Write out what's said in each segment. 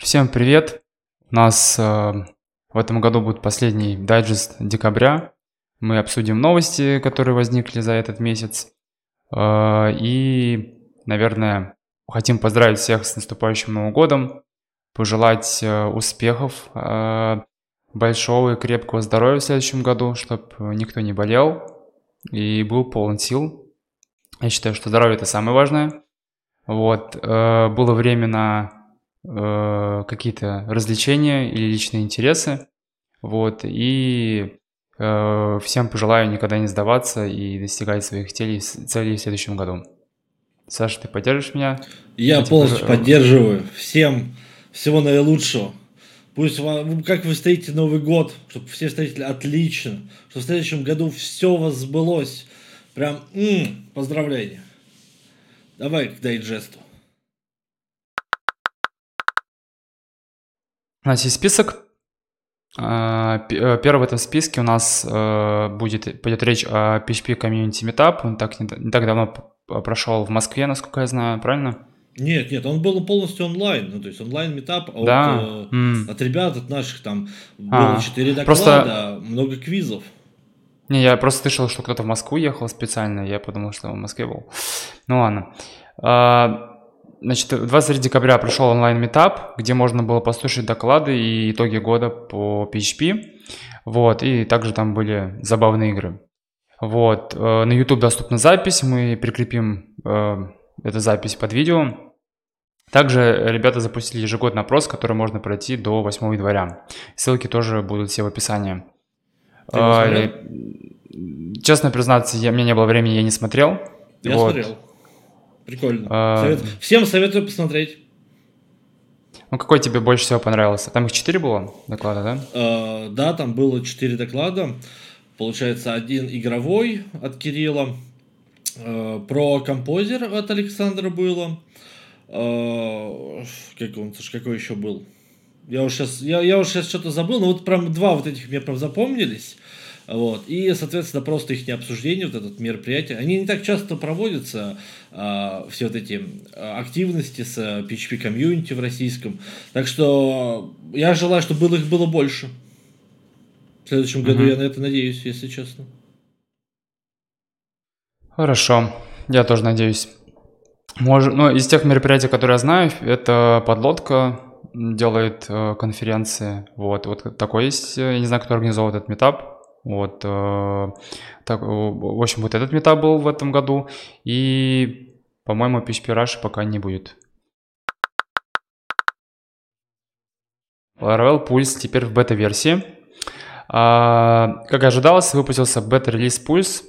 Всем привет! У нас э, в этом году будет последний дайджест декабря. Мы обсудим новости, которые возникли за этот месяц. Э, и, наверное, хотим поздравить всех с наступающим Новым годом, пожелать э, успехов, э, большого и крепкого здоровья в следующем году, чтобы никто не болел и был полон сил. Я считаю, что здоровье это самое важное. Вот, э, было время на э, какие-то развлечения или личные интересы. Вот, и э, всем пожелаю никогда не сдаваться и достигать своих целей, целей в следующем году. Саша, ты поддержишь меня? Я Эти полностью пож... поддерживаю. Всем всего наилучшего. Пусть вам, как вы встретите Новый год, чтобы все встретили отлично, чтобы в следующем году все у вас сбылось. Прям м-м, поздравления. Давай к дайджесту. У нас есть список. А, э, первый в этом списке у нас э, будет, пойдет речь о PHP Community Meetup. Он так, не, так давно прошел в Москве, насколько я знаю, правильно? Нет, нет, он был полностью онлайн, ну то есть онлайн метап а да? от, mm. от ребят, от наших там было а, 4 доклада, просто... много квизов. Не, я просто слышал, что кто-то в Москву ехал специально, я подумал, что он в Москве был. Ну ладно. А, значит, 23 декабря прошел онлайн-метап, где можно было послушать доклады и итоги года по PHP. Вот, и также там были забавные игры. Вот, э, на YouTube доступна запись, мы прикрепим э, эту запись под видео. Также ребята запустили ежегодный опрос, который можно пройти до 8 января. Ссылки тоже будут все в описании. А, честно признаться, я, у меня не было времени, я не смотрел. Я вот. смотрел. Прикольно. А... Совет... Всем советую посмотреть. Ну, какой тебе больше всего понравился? Там их четыре было доклада, да? А, да, там было четыре доклада. Получается, один игровой от Кирилла, а, про композер от Александра было. А, как он, какой еще был? Я уже сейчас, я, я уже сейчас что-то забыл, но вот прям два вот этих мне прям запомнились. Вот. И, соответственно, просто их обсуждение, вот это мероприятие, они не так часто проводятся, а, все вот эти а, активности с PHP комьюнити в российском. Так что я желаю, чтобы было, их было больше. В следующем году я на это надеюсь, если честно. Хорошо, я тоже надеюсь. Может, ну, из тех мероприятий, которые я знаю, это подлодка делает э, конференции. Вот, вот такой есть. Я не знаю, кто организовал этот метап. Вот, э, так, в общем, вот этот метап был в этом году. И, по-моему, PHP Rush пока не будет. Laravel Pulse теперь в бета-версии. А, как ожидалось, выпустился бета-релиз Pulse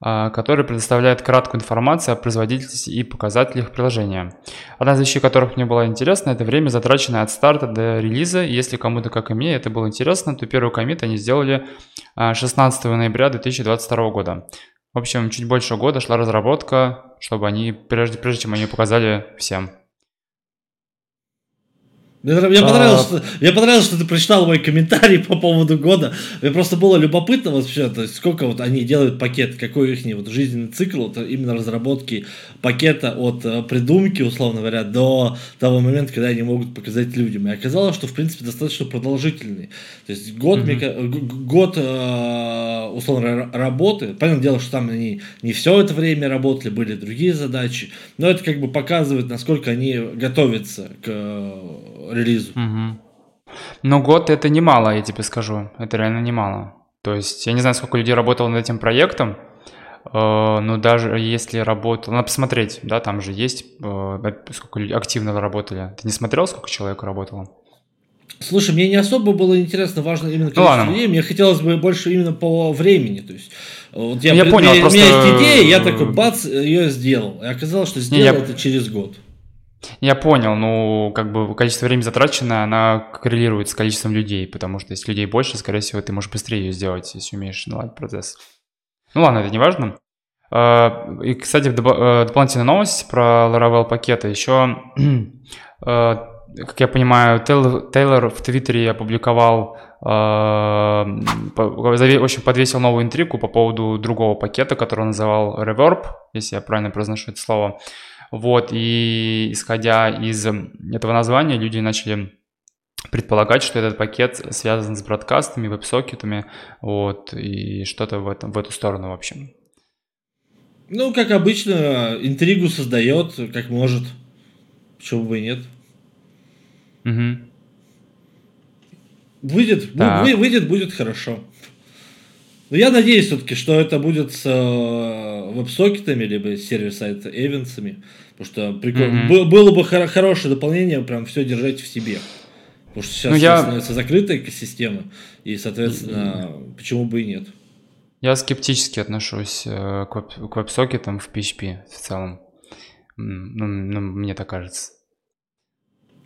который предоставляет краткую информацию о производительности и показателях приложения. Одна из вещей, которых мне было интересно, это время, затраченное от старта до релиза. Если кому-то, как и мне, это было интересно, то первый комит они сделали 16 а, ноября 2022 года. В общем, чуть больше года шла разработка, чтобы они, прежде, прежде чем они показали всем. Мне, мне, понравилось, а... что, мне понравилось, что ты прочитал мой комментарий по поводу года. Мне просто было любопытно вообще, то есть сколько вот они делают пакет, какой их вот жизненный цикл, это именно разработки пакета от э, придумки, условно говоря, до того момента, когда они могут показать людям. И оказалось, что в принципе достаточно продолжительный. То есть год, mm-hmm. мне, год э, условно работы. Понятное дело, что там они не все это время работали, были другие задачи, но это как бы показывает, насколько они готовятся к релизу. Угу. Но год это немало, я тебе скажу. Это реально немало. То есть я не знаю, сколько людей работало над этим проектом, э, но даже если работал, надо посмотреть, да, там же есть, э, сколько людей активно работали. Ты не смотрел, сколько человек работало? Слушай, мне не особо было интересно, важно именно ну количество ну, людей, мне хотелось бы больше именно по времени, то есть вот я, я понял, у просто... меня есть идея, я такой бац, ее сделал, и оказалось, что сделал не, я... это через год. Я понял, ну, как бы количество времени затраченное, она коррелирует с количеством людей, потому что если людей больше, скорее всего, ты можешь быстрее ее сделать, если умеешь наладить процесс. Ну ладно, это не важно. А, и, кстати, э, дополнительная новость про Laravel пакеты. Еще, а, как я понимаю, Тейлор в Твиттере опубликовал, а, в общем, подвесил новую интригу по поводу другого пакета, который он называл Reverb, если я правильно произношу это слово. Вот, и исходя из этого названия, люди начали предполагать, что этот пакет связан с бродкастами, веб-сокетами, вот, и что-то в, этом, в эту сторону, в общем. Ну, как обычно, интригу создает, как может. Почему бы и нет? Угу. Выйдет, да. вы, выйдет, будет хорошо. Но я надеюсь все-таки, что это будет с э, веб-сокетами, либо сервис-сайт эвенсами. Потому что прикольно. Mm-hmm. Было бы хор- хорошее дополнение, прям все держать в себе. Потому что сейчас ну, я... становится закрытая экосистема, и, соответственно, mm-hmm. почему бы и нет. Я скептически отношусь э, к веб-сокетам в PHP в целом. Ну, ну, мне так кажется.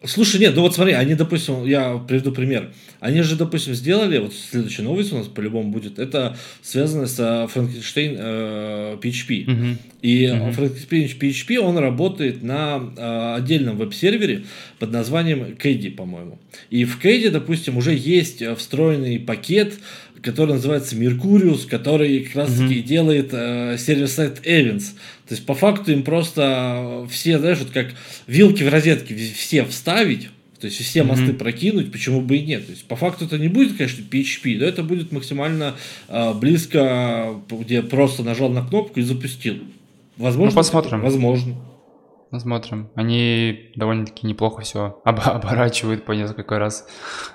Слушай, нет, ну вот смотри, они, допустим, я приведу пример. Они же, допустим, сделали, вот следующая новость у нас по-любому будет, это связано с Франкенштейн э, PHP. Uh-huh. И uh-huh. Франкенштейн PHP, он работает на э, отдельном веб-сервере под названием KD, по-моему. И в KD, допустим, уже есть встроенный пакет который называется Mercurius, который как раз таки mm-hmm. делает э, сервис-сайт Evans. То есть по факту им просто все, знаешь, вот как вилки в розетке все вставить, то есть все мосты mm-hmm. прокинуть, почему бы и нет. То есть по факту это не будет, конечно, PHP, но это будет максимально э, близко, где просто нажал на кнопку и запустил. Возможно. Ну, посмотрим. Возможно. Посмотрим. Они довольно-таки неплохо все об- оборачивают по несколько раз.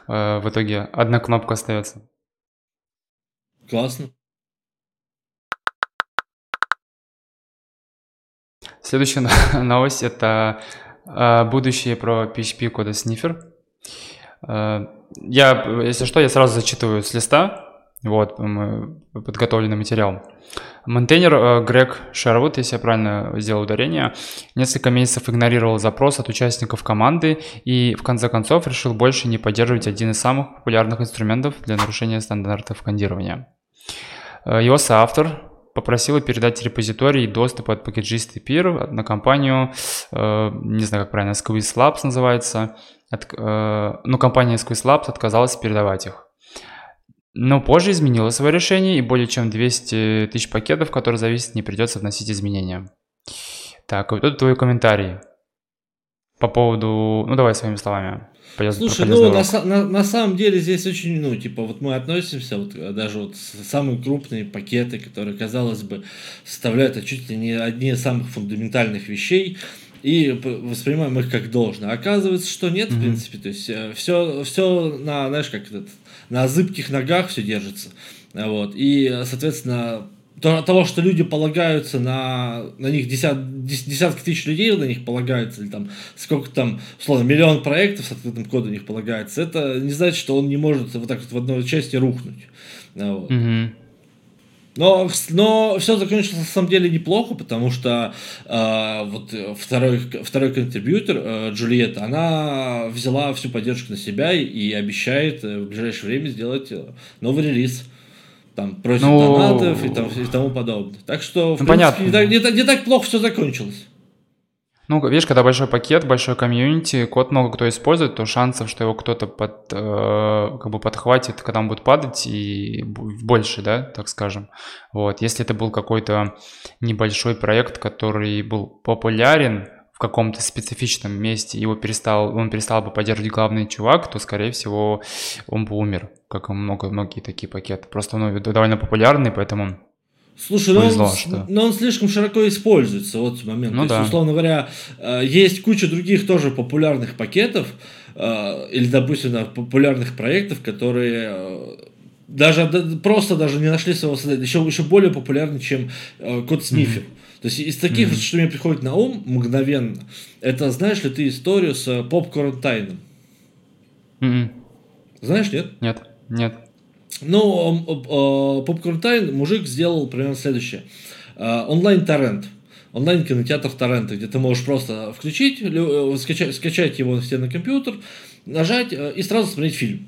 Э, в итоге одна кнопка остается. Классно. Следующая новость это э, будущее про PHP кода Sniffer. Э, я, если что, я сразу зачитываю с листа. Вот, подготовленный материал. Монтейнер э, Грег Шервуд, если я правильно сделал ударение, несколько месяцев игнорировал запрос от участников команды и в конце концов решил больше не поддерживать один из самых популярных инструментов для нарушения стандартов кондирования. Э, его соавтор попросила передать репозиторий доступ от пакетжиста Peer на компанию, э, не знаю, как правильно, Squeeze Labs называется. От, э, ну, компания Squeeze Labs отказалась передавать их. Но позже изменила свое решение, и более чем 200 тысяч пакетов, которые зависят, не придется вносить изменения. Так, вот тут твой комментарий по поводу... Ну, давай своими словами. Слушай, ну на, на, на самом деле здесь очень, ну, типа, вот мы относимся, вот даже вот самые крупные пакеты, которые, казалось бы, составляют а чуть ли не одни из самых фундаментальных вещей, и воспринимаем их как должное. Оказывается, что нет, mm-hmm. в принципе, то есть все, э, все на, знаешь, как этот, на зыбких ногах все держится. Вот. И, соответственно, того, что люди полагаются на, на них десят, десятки тысяч людей на них полагаются, или там сколько там, условно, миллион проектов с открытым кодом на них полагается, это не значит, что он не может вот так вот в одной части рухнуть. Вот. Mm-hmm. Но, но все закончилось на самом деле неплохо, потому что э, вот второй, второй контрибьютор, э, Джульетта, она взяла всю поддержку на себя и, и обещает э, в ближайшее время сделать э, новый релиз там просит ну... донатов и, там, и тому подобное. Так что, в ну, принципе, понятно. Не, так, не, так, не так плохо все закончилось. Ну, видишь, когда большой пакет, большой комьюнити, код много кто использует, то шансов, что его кто-то под, э, как бы подхватит, когда он будет падать, и больше, да, так скажем. Вот. Если это был какой-то небольшой проект, который был популярен, в каком-то специфичном месте его перестал, он перестал бы поддерживать главный чувак, то, скорее всего, он бы умер, как и много, многие такие пакеты. Просто он довольно популярный, поэтому Слушай, Повезло, но, он, что... но он слишком широко используется, вот момент. Ну, То да. есть, условно говоря, э, есть куча других тоже популярных пакетов, э, или, допустим, популярных проектов, которые э, даже просто даже не нашли своего создателя, еще, еще более популярны, чем код снифер. Mm-hmm. То есть из таких, mm-hmm. что мне приходит на ум мгновенно, это знаешь ли ты историю с Попкорн Тайном? Mm-hmm. Знаешь, нет? Нет, нет. Ну, Попкорн Тайн мужик сделал примерно следующее. А, онлайн-торрент. Онлайн-кинотеатр торрента, где ты можешь просто включить, э, скачать, скачать его себе на компьютер, нажать э, и сразу смотреть фильм.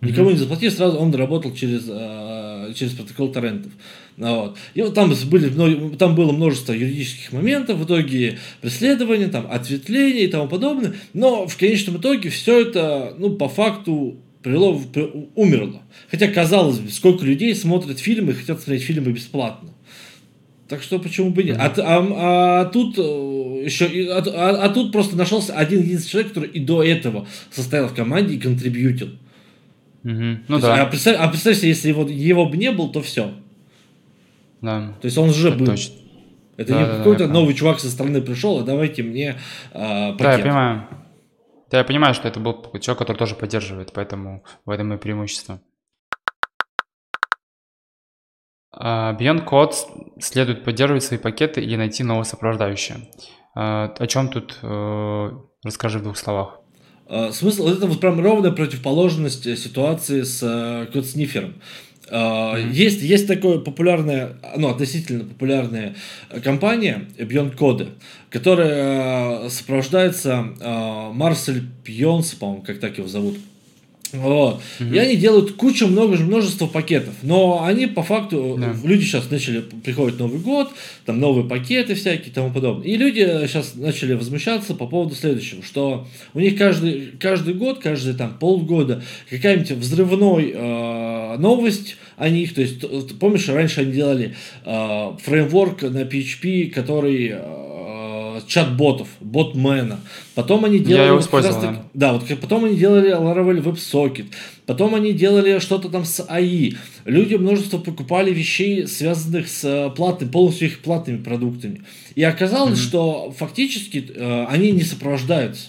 Никому не заплатив, сразу он работал через, э, через протокол торрентов. Вот. И вот там, были, там было множество юридических моментов, в итоге преследования, там, ответвления и тому подобное. Но в конечном итоге все это, ну, по факту привело, умерло. Хотя, казалось бы, сколько людей смотрят фильмы и хотят смотреть фильмы бесплатно. Так что почему бы нет? А, а, а тут э, еще, а, а, а тут просто нашелся один единственный человек, который и до этого состоял в команде и контрибьютил. Угу. Ну да. а, представь, а представь себе, если его, его бы не был, то все. Да. То есть он уже Это был. точно. Это Да, не да, да, какой-то я новый чувак со стороны пришел, а давайте мне а, Да, я пакет. понимаю. Да, я понимаю, что это был человек, который тоже поддерживает, поэтому в этом и преимущество. А, Beyond Code следует поддерживать свои пакеты или найти новое сопровождающее. А, О чем тут э, расскажи в двух словах. А, Смысл это вот прям ровная противоположность э, ситуации с э, код-снифером. А, Есть, есть такая популярная, ну, относительно популярная компания Beyond Code, которая э, сопровождается Марсель Пьонс, по-моему, как так его зовут. Вот. И они делают кучу, много, множество пакетов. Но они по факту, Да. люди сейчас начали, приходит Новый год, там новые пакеты всякие и тому подобное. И люди сейчас начали возмущаться по поводу следующего, что у них каждый, каждый год, каждый там полгода какая-нибудь взрывной э, новость о них. То есть, помнишь, раньше они делали э, фреймворк на PHP, который э, чат-ботов, ботмена. Потом они делали... его вот использовал, да, вот потом они делали Laravel WebSocket, потом они делали что-то там с AI. Люди множество покупали вещей, связанных с э, платными, полностью их платными продуктами. И оказалось, что фактически э, они не сопровождаются.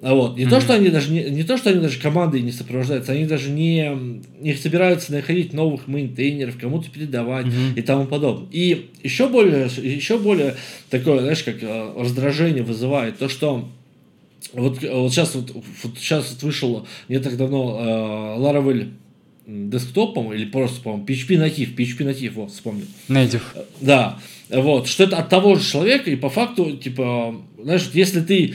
А Вот. Не, то, что они даже не, не то, что они даже командой не сопровождаются, они даже не, не собираются находить новых мейнтейнеров, кому-то передавать и тому подобное. И еще более, еще более такое, знаешь, как э, раздражение вызывает то, что вот, э, вот сейчас вот, вот сейчас вот вышел не так давно э, Laravel десктопом или просто, по-моему, PHP натив, PHP натив, вот, вспомнил. Native. Да, вот, что это от того же человека, и по факту, типа, знаешь, если ты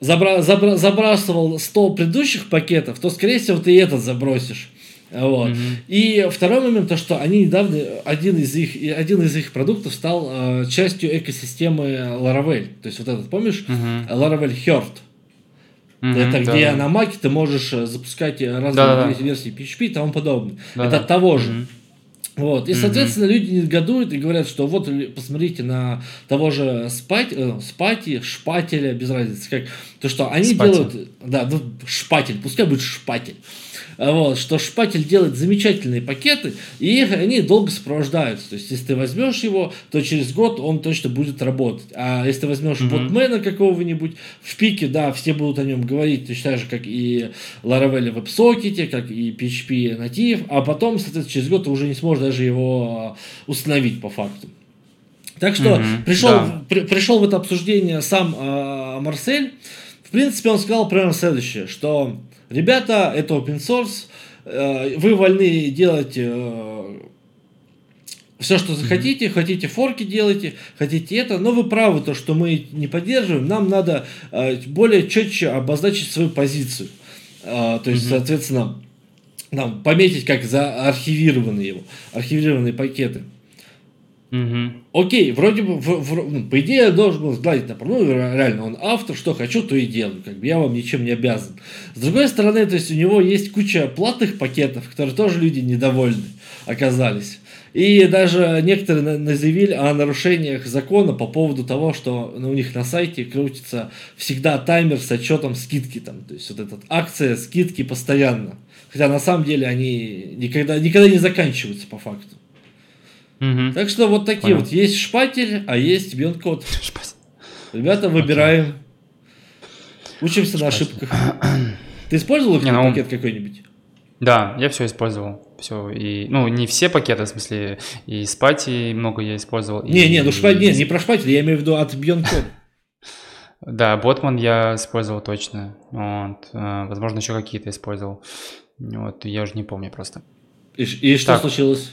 забра- забра- забрасывал 100 предыдущих пакетов, то, скорее всего, ты этот забросишь. Вот. И второй момент, то, что они недавно, один из их, один из их продуктов стал э, частью экосистемы Laravel. То есть вот этот, помнишь, Laravel Heart. Мгм, Это да, где да. на Маке ты можешь э, запускать э, разные вер- версии PHP и тому подобное. Да-да. Это от того же. Мгм. Вот. И, соответственно, люди негодуют и говорят, что вот посмотрите на того же спать, э, спати, шпателя, без разницы, как то, что они Спати. делают, да, ну, шпатель, пускай будет шпатель. А Вот, что шпатель делает замечательные пакеты, и их, они долго сопровождаются. То есть, если ты возьмешь его, то через год он точно будет работать. А если ты возьмешь ботмена какого-нибудь, в пике, да, все будут о нем говорить, точно так же, как и Laravel в WebSocket, как и PHP натив, а потом, соответственно, через год ты уже не сможешь даже его а, установить по факту. Так что Мгм, пришел, да. при- пришел в это обсуждение сам а, Марсель. В принципе, он сказал примерно следующее, что ребята, это open source, э, вы вольны делать все, что захотите, хотите форки делайте, хотите это, но вы правы, то, что мы не поддерживаем, нам надо э, более четче обозначить свою позицию. То есть, соответственно, нам пометить как заархивированные его, архивированные пакеты. Мгм. Окей, вроде бы, в- в- ну, по идее, я должен был сгладить. Ну, реально, он автор, что хочу, то и делаю. Как бы я вам ничем не обязан. С другой стороны, то есть у него есть куча платных пакетов, которые тоже люди недовольны оказались. И даже некоторые заявили о нарушениях закона по поводу того, что ну, у них на сайте крутится всегда таймер с отчетом скидки. Там, то есть вот эта акция скидки постоянно. Хотя на самом деле они никогда, никогда не заканчиваются по факту. Мгм. Так что вот такие Понял. вот. Есть шпатель, а есть. Шпатель. Ребята, выбираем. Учимся на ошибках. Ты использовал Не, ну- пакет какой-нибудь? Да, я все использовал. Все. И, ну, не все пакеты, в смысле, и спати много я использовал. и- Не, не, ну шпатель, не, и- не про шпатель, я имею в виду от Code. Да, Ботман я использовал точно. Вот. э, Возможно, еще какие-то использовал. Вот, я уже не помню просто. И, и что Так. случилось?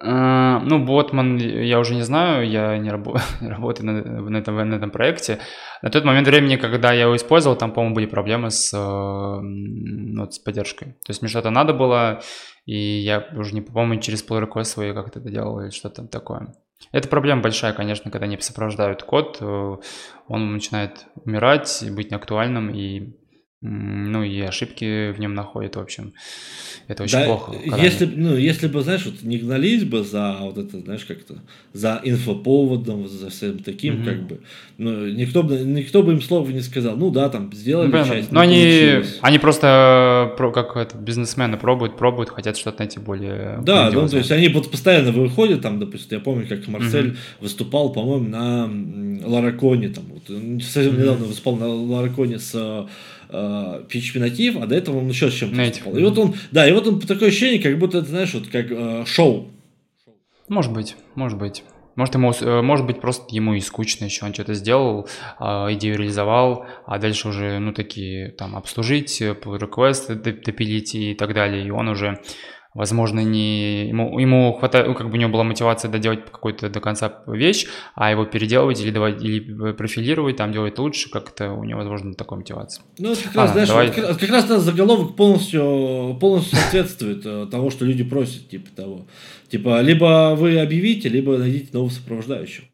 Э, Ну, Ботман я уже не знаю, я не рабо- работаю на, на этом, на этом проекте. На тот момент времени, когда я его использовал, там, по-моему, были проблемы с, э, ну, вот с поддержкой. То есть мне что-то надо было, и я уже не помню, через pull request свой как это делал или что-то такое. Это проблема большая, конечно, когда не сопровождают код, э, он начинает умирать, быть неактуальным, и ну и ошибки в нем находят, в общем. Это очень Да, плохо. если, б- ну, если бы, знаешь, вот не гнались бы за вот это, знаешь, как-то, за инфоповодом, за всем таким, Мгм. как бы, ну, никто бы, никто бы им слова не сказал, ну да, там, сделали Ну, понятно. часть, не они, получилось. они просто про- как это, бизнесмены пробуют, пробуют, хотят что-то найти более Да, ну, то есть они вот постоянно выходят, там, допустим, я помню, как Марсель выступал, по-моему, на Лараконе, там, вот, совсем Мгм. недавно выступал на Лараконе с э, PHP Native, а до этого он еще с чем-то. И вот он, да, и вот он такое ощущение, как будто, это, знаешь, вот как э, шоу. Может быть, может быть. Может, ему, э, может быть, просто ему и скучно еще, он что-то сделал, а, идею реализовал, а дальше уже, ну, такие, там, обслужить, э, pull request доп- допилить и так далее, и он уже, возможно, не... Ему, ему хватает, ну, как бы у него была мотивация доделать какую-то до конца вещь, а его переделывать или, давать, или профилировать, там, делать лучше, как-то у него, возможно, нет такой мотивации. Ну, это как раз, знаешь, давай. как, раз- как раз этот заголовок полностью, полностью соответствует э, того, что люди просят, типа того. Типа, либо вы объявите, либо найдите нового сопровождающего.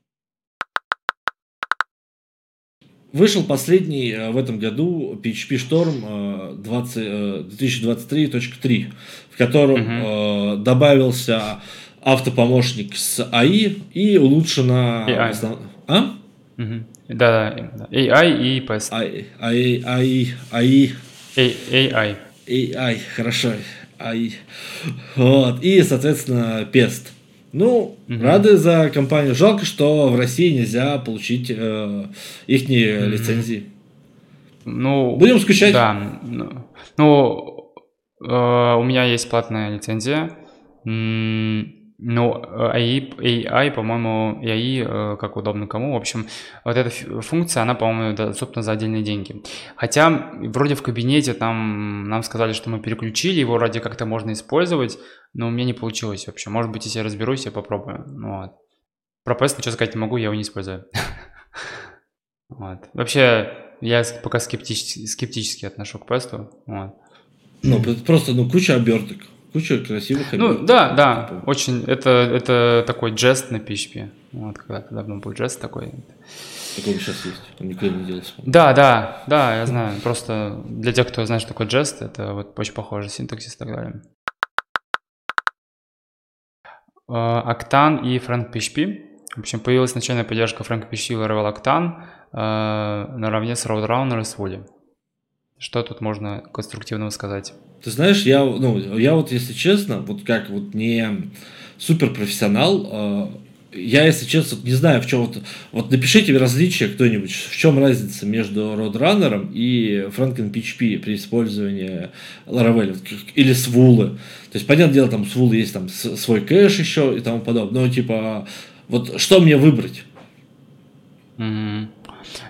Вышел последний э, в этом году PHP Storm э, 20, э, 2023.3, в котором Мгм. э, добавился автопомощник с AI и улучшена... AI. основ- А? Мгм. Да, да. AI и PS. AI, AI, AI, AI. AI. Хорошо. AI. Вот. И, соответственно, Пест. Ну, Мгм. рады за компанию. Жалко, что в России нельзя получить э, их Мгм. лицензии. Ну, Будем скучать. Да. Ну, ну, у меня есть платная лицензия. Ну, э, AI, AI, по-моему, AI, э, как удобно кому. В общем, вот эта функция, она, по-моему, доступна за отдельные деньги. Хотя, вроде в кабинете там нам сказали, что мы переключили, его ради как-то можно использовать, но у меня не получилось вообще. Может быть, если я разберусь, я попробую. Вот. Про PS ничего сказать не могу, я его не использую. Вообще, я пока скептически, отношу к песту. Ну, просто, ну, куча оберток. Куча красивых Ну, оберток. да, да, Типа, очень, это, это такой джест на PHP. Вот, когда-то давно был джест такой. Такого сейчас есть. Он никуда не делался. Да, да, да, я знаю. Просто для тех, кто знает, что такое джест, это вот очень похоже, синтаксис и так далее. Octane и FrankPHP. В общем, появилась начальная поддержка FrankPHP и Laravel Octane э, наравне с Roadrunner и Swolly. Что тут можно конструктивного сказать? Ты знаешь, я, ну, я вот, если честно, вот как вот не суперпрофессионал, э, я, если честно, вот не знаю, в чем вот, вот напишите различия кто-нибудь, в чем разница между Roadrunner и Franken PHP при использовании Laravel или Свулы. То есть, понятное дело, там Свулы есть там свой кэш еще и тому подобное, но типа, вот что мне выбрать? Мгм.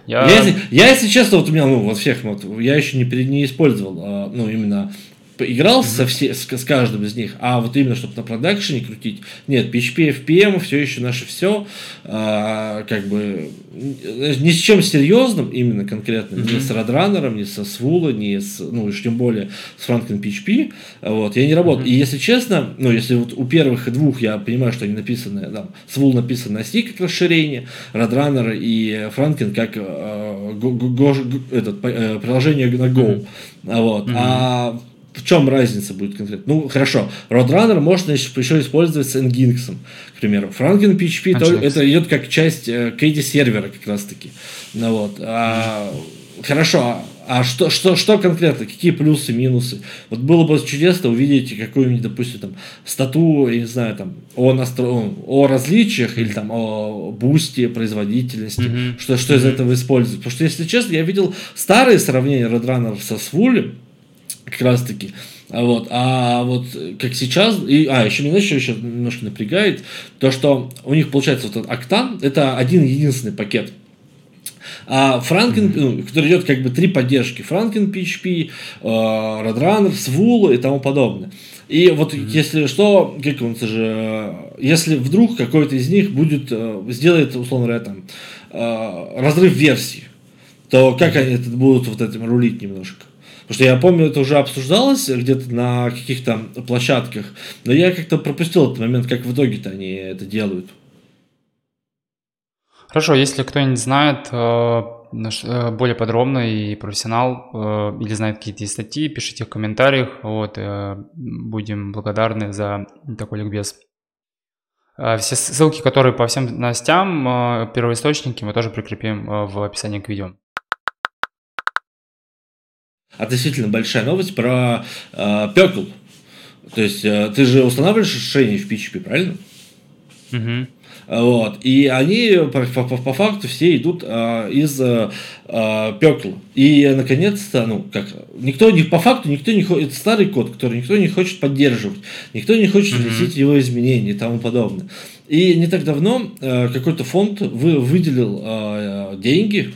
Я, если, я, если честно, вот у меня, ну, вот всех, вот, я еще не, не использовал, а, ну, именно поиграл со все, с, с каждым из них, а вот именно, чтобы на продакшене крутить, нет, PHP, FPM, все еще наше все, а, как бы, ни с чем серьезным, именно конкретно, ни Мгм. с Roadrunner, ни со Свула, ни с, ну, уж тем более с Franklin PHP, вот, я не работал. Мгм. И если честно, ну, если вот у первых двух я понимаю, что они написаны, там, Свул написан на C как расширение, Roadrunner и Franklin как э, го- го- го- этот, э, приложение на Go. А Вот. Мгм. А в чем разница будет конкретно? Ну, хорошо. Roadrunner можно еще, использовать с Nginx, к примеру. Franklin PHP Nginx. это идет как часть э, KD сервера как раз таки. Ну, вот. А, хорошо. А а что, что, что конкретно? Какие плюсы, минусы? Вот было бы чудесно увидеть какую-нибудь, допустим, там, стату, я не знаю, там, о, настро... о различиях или там о бусте, производительности, Мгм. что, что из Мгм. этого используют. Потому что, если честно, я видел старые сравнения Roadrunner со Свули, как раз таки. А вот, а вот как сейчас, и, а, еще меня еще, еще немножко напрягает, то, что у них получается вот этот Octane, это один единственный пакет. А Franken, ну, который идет как бы три поддержки. Franken PHP, э, Roadrunner, и тому подобное. И вот если что, как он же, э, если вдруг какой-то из них будет, э, сделает, условно говоря, там, э, разрыв версий, то как они это будут вот этим рулить немножко? Потому что я помню, это уже обсуждалось где-то на каких-то площадках, но я как-то пропустил этот момент, как в итоге-то они это делают. Хорошо, если кто-нибудь знает, э, э, более подробно и профессионал э, или знает какие-то статьи, пишите в комментариях. Вот, будем благодарны за такой ликбез. Все ссылки, которые по всем новостям, первоисточники, мы тоже прикрепим в описании к видео. Относительно большая новость про э, Пекл. То есть э, ты же устанавливаешь решение в PHP, правильно? Угу. Вот. И они по, по, по факту все идут а, из а, пекла. И наконец-то, ну, как, никто не, по факту никто не хочет, это старый код, который никто не хочет поддерживать, никто не хочет вносить mm-hmm. его изменения и тому подобное. И не так давно а, какой-то фонд вы, выделил а, деньги,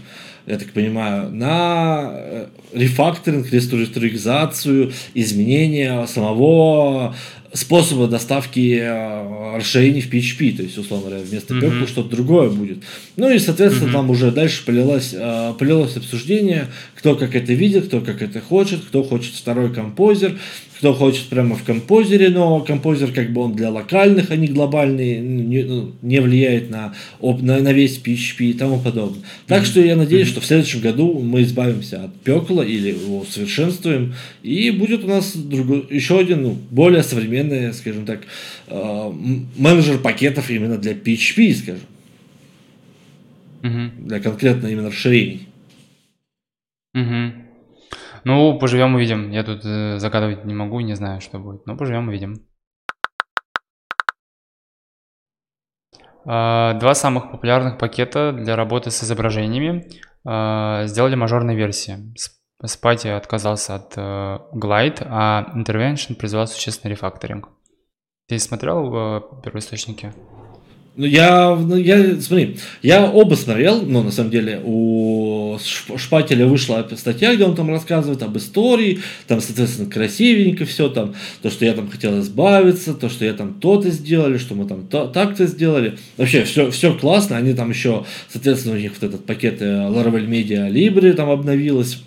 я так понимаю, на э, рефакторинг, реструктуризацию, изменения самого способа доставки э, расширений в PHP, то есть, условно говоря, вместо mm-hmm. что-то другое будет. Ну и, соответственно, mm-hmm. там уже дальше полилось, э, полилось обсуждение, кто как это видит, кто как это хочет, кто хочет второй композер, кто хочет прямо в композере, но композер как бы он для локальных, а не глобальный, не, ну, не влияет на, на, на весь PHP и тому подобное. Так mm-hmm. что я надеюсь, mm-hmm. что в следующем году мы избавимся от пекла или его усовершенствуем, и будет у нас другой, еще один, ну, более современный, скажем так, э, менеджер пакетов именно для PHP, скажем. Mm-hmm. Для конкретно именно расширений. Mm-hmm. Ну, поживем увидим. Я тут э, загадывать не могу, не знаю, что будет. Но поживем увидим. Э, два самых популярных пакета для работы с изображениями э, сделали мажорные версии. Spati отказался от э, Glide, а Intervention призвал существенный рефакторинг. Ты смотрел э, первоисточники? Ну, я, ну, я, смотри, я оба смотрел, но на самом деле у Шпателя вышла статья, где он там рассказывает об истории, там, соответственно, красивенько все там, то, что я там хотел избавиться, то, что я там то-то сделали, что мы там то, так-то сделали. Вообще, все, все классно, они там еще, соответственно, у них вот этот пакет э, Laravel Media Libre там обновилось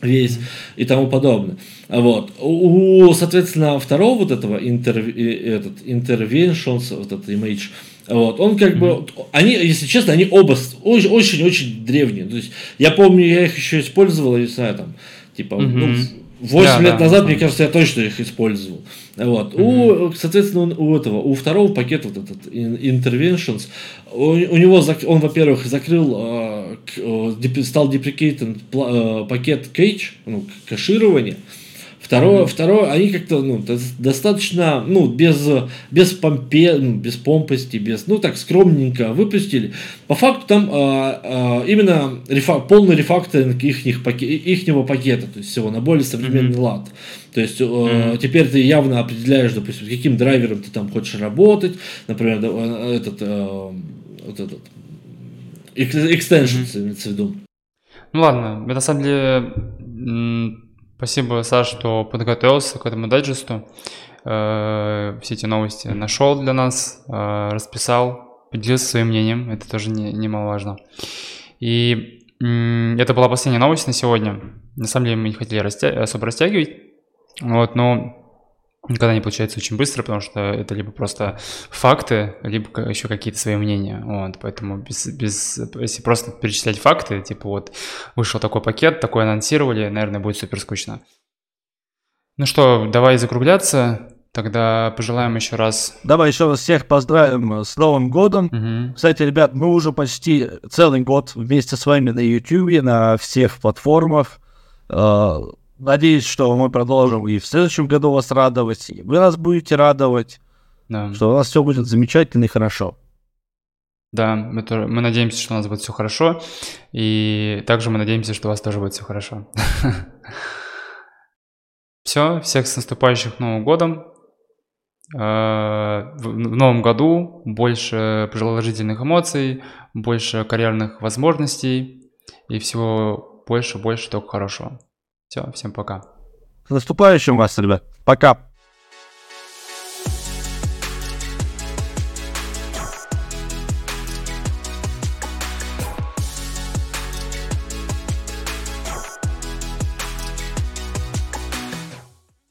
весь и тому подобное. Вот. У, соответственно, второго вот этого интер, этот, interventions, вот этот image, вот, он как бы, они, если честно, они оба очень-очень древние. То есть, я помню, я их еще использовал, я не знаю, там, типа, ну, 8 да, лет да, назад, мне кажется, я точно их использовал. Вот. Mm-hmm. У, соответственно, у этого, у второго пакета, вот этот Interventions, у, у него, он, во-первых, закрыл, э, стал деприкейтен э, пакет Cage, ну, кэширование. Второе, mm-hmm. второе, они как-то ну, достаточно, ну, без, без, помпе, ну, без помпости, без, ну, так, скромненько выпустили. По факту там а, а, именно рефа, полный рефакторинг паке, ихнего пакета, то есть всего на более современный mm-hmm. лад. То есть mm-hmm. теперь ты явно определяешь, допустим, каким драйвером ты там хочешь работать, например, э, этот, э, вот этот, extensions, mm-hmm. имеется в виду. Ну ладно, на самом деле Спасибо, Саш, что подготовился к этому дайджесту. Э, все эти новости нашел для нас, э, расписал, поделился своим мнением. Это тоже не, немаловажно. И это была последняя новость на сегодня. На самом деле мы не хотели растя... особо растягивать. Вот, но никогда не получается очень быстро, потому что это либо просто факты, либо еще какие-то свои мнения. Вот, поэтому без, без, если просто перечислять факты, типа вот вышел такой пакет, такой анонсировали, наверное, будет супер скучно. Ну что, давай закругляться. Тогда пожелаем еще раз. Давай еще раз всех поздравим с Новым годом. Угу. Кстати, ребят, мы уже почти целый год вместе с вами на YouTube, на всех платформах. Надеюсь, что мы продолжим и в следующем году вас радовать, и вы нас будете радовать, да. что у нас все будет замечательно и хорошо. Да, мы, тоже, мы надеемся, что у нас будет все хорошо, и также мы надеемся, что у вас тоже будет все хорошо. Все, всех с наступающим Новым годом. Э, в новом году больше положительных эмоций, больше карьерных возможностей и всего больше, больше только хорошего. Все, всем пока. С наступающим вас, ребят. Пока.